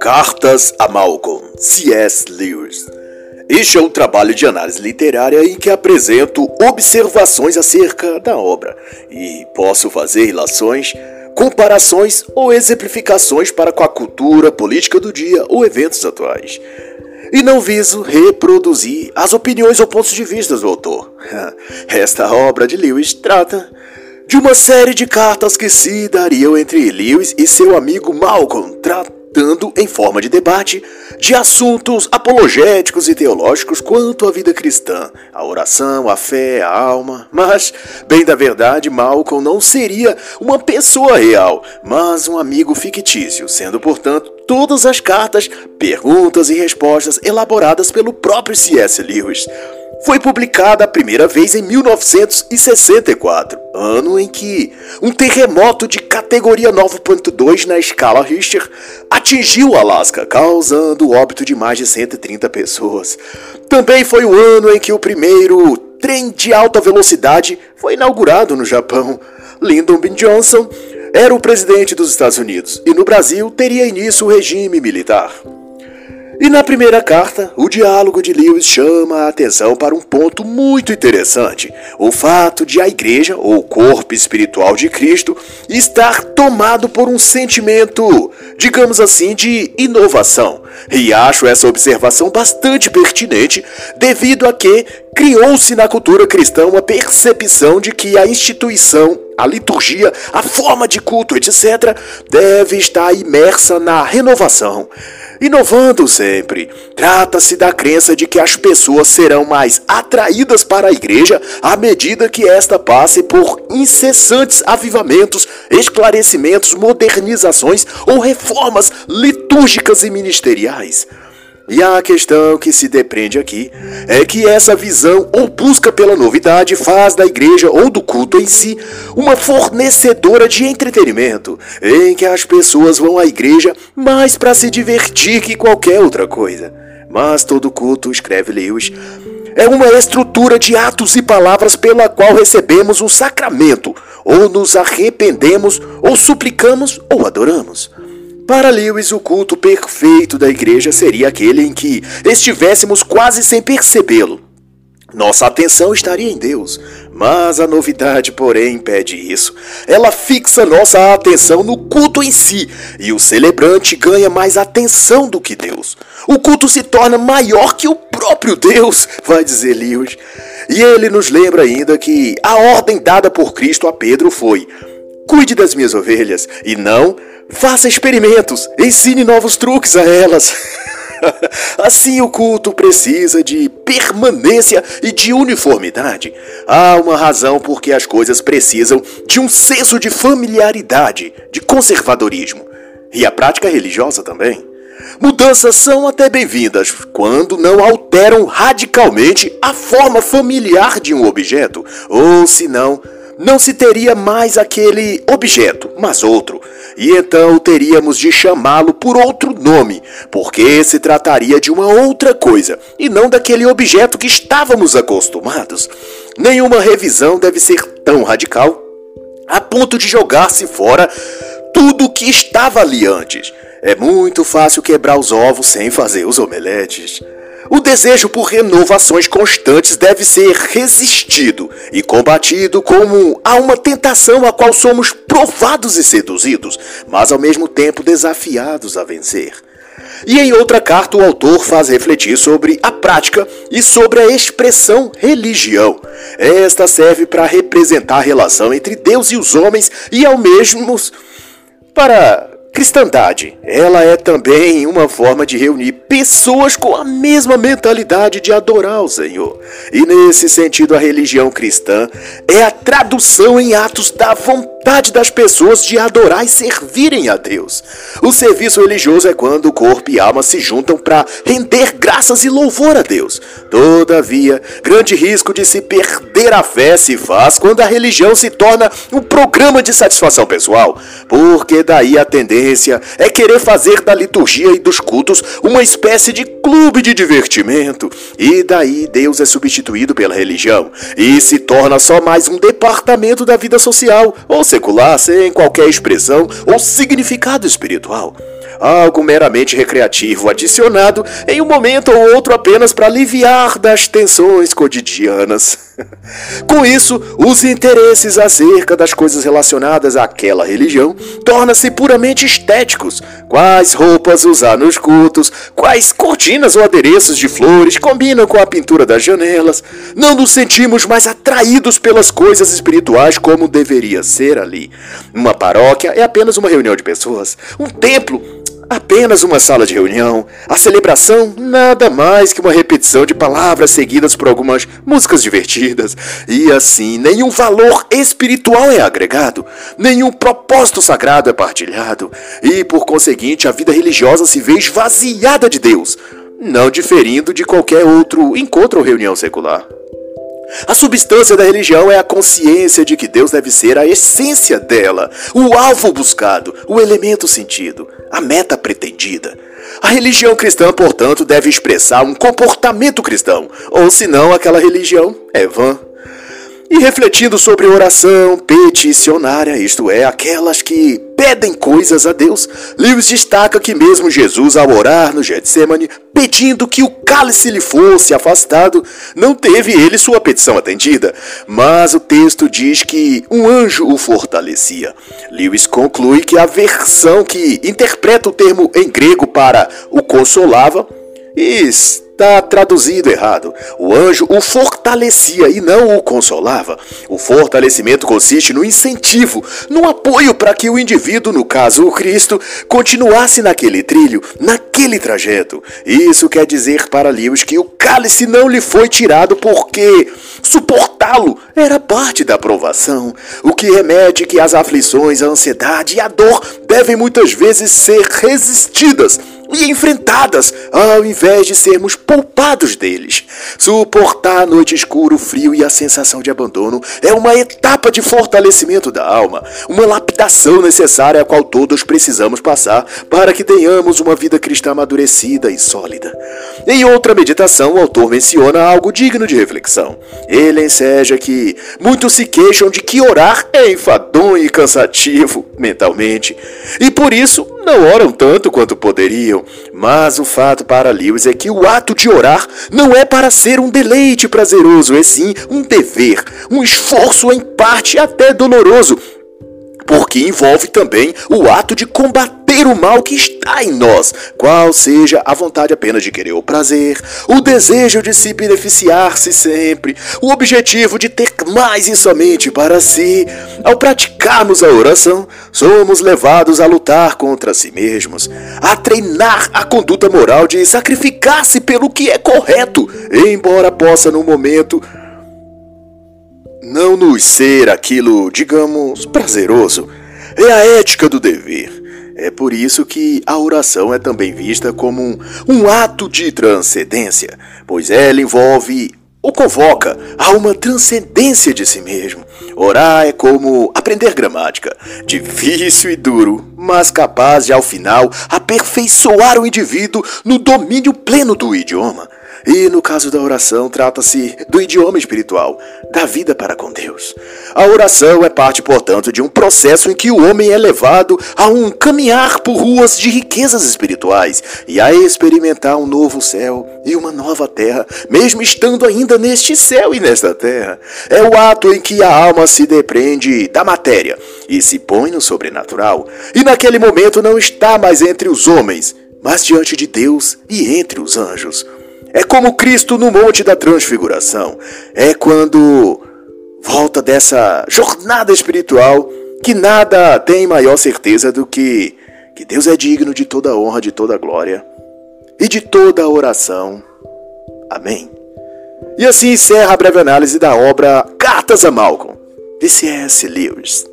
Cartas a Malcolm, C.S. Lewis. Este é um trabalho de análise literária em que apresento observações acerca da obra e posso fazer relações, comparações ou exemplificações para com a cultura política do dia ou eventos atuais. E não viso reproduzir as opiniões ou pontos de vista do autor. Esta obra de Lewis trata de uma série de cartas que se dariam entre Lewis e seu amigo Malcolm, tratando em forma de debate de assuntos apologéticos e teológicos quanto à vida cristã, a oração, a fé, a alma. Mas, bem da verdade, Malcolm não seria uma pessoa real, mas um amigo fictício, sendo, portanto, todas as cartas, perguntas e respostas elaboradas pelo próprio C.S. Lewis foi publicada a primeira vez em 1964, ano em que um terremoto de categoria 9.2 na escala Richter atingiu o Alasca, causando o óbito de mais de 130 pessoas. Também foi o ano em que o primeiro trem de alta velocidade foi inaugurado no Japão. Lyndon B. Johnson era o presidente dos Estados Unidos e no Brasil teria início o regime militar. E na primeira carta, o diálogo de Lewis chama a atenção para um ponto muito interessante: o fato de a igreja, ou corpo espiritual de Cristo, estar tomado por um sentimento, digamos assim, de inovação. E acho essa observação bastante pertinente, devido a que criou-se na cultura cristã uma percepção de que a instituição, a liturgia, a forma de culto, etc., deve estar imersa na renovação inovando sempre. Trata-se da crença de que as pessoas serão mais atraídas para a igreja à medida que esta passe por incessantes avivamentos, esclarecimentos, modernizações ou reformas litúrgicas e ministeriais. E a questão que se depreende aqui é que essa visão ou busca pela novidade faz da igreja ou do culto em si uma fornecedora de entretenimento, em que as pessoas vão à igreja mais para se divertir que qualquer outra coisa. Mas todo culto, escreve Lewis, é uma estrutura de atos e palavras pela qual recebemos um sacramento, ou nos arrependemos, ou suplicamos, ou adoramos. Para Lewis, o culto perfeito da igreja seria aquele em que estivéssemos quase sem percebê-lo. Nossa atenção estaria em Deus, mas a novidade, porém, impede isso. Ela fixa nossa atenção no culto em si, e o celebrante ganha mais atenção do que Deus. O culto se torna maior que o próprio Deus, vai dizer Lewis. E ele nos lembra ainda que a ordem dada por Cristo a Pedro foi: cuide das minhas ovelhas, e não Faça experimentos, ensine novos truques a elas. assim o culto precisa de permanência e de uniformidade. Há uma razão por que as coisas precisam de um senso de familiaridade, de conservadorismo. E a prática religiosa também. Mudanças são até bem-vindas quando não alteram radicalmente a forma familiar de um objeto, ou se não, não se teria mais aquele objeto, mas outro, e então teríamos de chamá-lo por outro nome, porque se trataria de uma outra coisa e não daquele objeto que estávamos acostumados. Nenhuma revisão deve ser tão radical a ponto de jogar-se fora tudo o que estava ali antes. É muito fácil quebrar os ovos sem fazer os omeletes. O desejo por renovações constantes deve ser resistido e combatido como a uma tentação a qual somos provados e seduzidos, mas ao mesmo tempo desafiados a vencer. E em outra carta, o autor faz refletir sobre a prática e sobre a expressão religião. Esta serve para representar a relação entre Deus e os homens e ao mesmo para Cristandade, ela é também uma forma de reunir pessoas com a mesma mentalidade de adorar o Senhor. E nesse sentido, a religião cristã é a tradução em atos da vontade das pessoas de adorar e servirem a Deus. O serviço religioso é quando corpo e alma se juntam para render graças e louvor a Deus. Todavia, grande risco de se perder a fé se faz quando a religião se torna um programa de satisfação pessoal, porque daí a tendência é querer fazer da liturgia e dos cultos uma espécie de clube de divertimento. E daí Deus é substituído pela religião e se torna só mais um departamento da vida social, ou secular sem qualquer expressão ou significado espiritual algo meramente recreativo adicionado em um momento ou outro apenas para aliviar das tensões cotidianas. Com isso, os interesses acerca das coisas relacionadas àquela religião tornam-se puramente estéticos. Quais roupas usar nos cultos, quais cortinas ou adereços de flores combinam com a pintura das janelas. Não nos sentimos mais atraídos pelas coisas espirituais como deveria ser ali. Uma paróquia é apenas uma reunião de pessoas. Um templo Apenas uma sala de reunião. A celebração, nada mais que uma repetição de palavras seguidas por algumas músicas divertidas. E assim, nenhum valor espiritual é agregado, nenhum propósito sagrado é partilhado, e por conseguinte, a vida religiosa se vê esvaziada de Deus, não diferindo de qualquer outro encontro ou reunião secular. A substância da religião é a consciência de que Deus deve ser a essência dela, o alvo buscado, o elemento sentido, a meta pretendida. A religião cristã, portanto, deve expressar um comportamento cristão, ou senão aquela religião é vã. E refletindo sobre oração peticionária, isto é, aquelas que pedem coisas a Deus, Lewis destaca que mesmo Jesus, ao orar no Getsemane, pedindo que o cálice lhe fosse afastado, não teve ele sua petição atendida, mas o texto diz que um anjo o fortalecia. Lewis conclui que a versão que interpreta o termo em grego para o consolava Está traduzido errado. O anjo o fortalecia e não o consolava. O fortalecimento consiste no incentivo, no apoio para que o indivíduo, no caso o Cristo, continuasse naquele trilho, naquele trajeto. Isso quer dizer para Lewis que o cálice não lhe foi tirado porque suportá-lo era parte da provação, o que remete que as aflições, a ansiedade e a dor devem muitas vezes ser resistidas e enfrentadas, ao invés de sermos poupados deles. Suportar a noite escura, o frio e a sensação de abandono é uma etapa de fortalecimento da alma, uma lapidação necessária a qual todos precisamos passar para que tenhamos uma vida cristã amadurecida e sólida. Em outra meditação, o autor menciona algo digno de reflexão. Ele enseja que muitos se queixam de que orar é enfadonho e cansativo mentalmente, e por isso não oram tanto quanto poderiam. Mas o fato para Lewis é que o ato de orar não é para ser um deleite prazeroso, é sim um dever, um esforço em parte até doloroso, porque envolve também o ato de combater o mal que está em nós, qual seja a vontade apenas de querer o prazer, o desejo de se beneficiar-se sempre, o objetivo de ter mais e somente para si. Ao praticarmos a oração, somos levados a lutar contra si mesmos, a treinar a conduta moral de sacrificar-se pelo que é correto, embora possa no momento não nos ser aquilo, digamos, prazeroso. É a ética do dever. É por isso que a oração é também vista como um, um ato de transcendência, pois ela envolve ou convoca a uma transcendência de si mesmo. Orar é como aprender gramática, difícil e duro, mas capaz de ao final aperfeiçoar o indivíduo no domínio pleno do idioma. E no caso da oração, trata-se do idioma espiritual, da vida para com Deus. A oração é parte, portanto, de um processo em que o homem é levado a um caminhar por ruas de riquezas espirituais e a experimentar um novo céu e uma nova terra, mesmo estando ainda neste céu e nesta terra. É o ato em que a alma se depreende da matéria e se põe no sobrenatural, e naquele momento não está mais entre os homens, mas diante de Deus e entre os anjos. É como Cristo no Monte da Transfiguração. É quando volta dessa jornada espiritual que nada tem maior certeza do que que Deus é digno de toda honra, de toda glória e de toda oração. Amém. E assim encerra a breve análise da obra Cartas a Malcolm, de C.S. Lewis.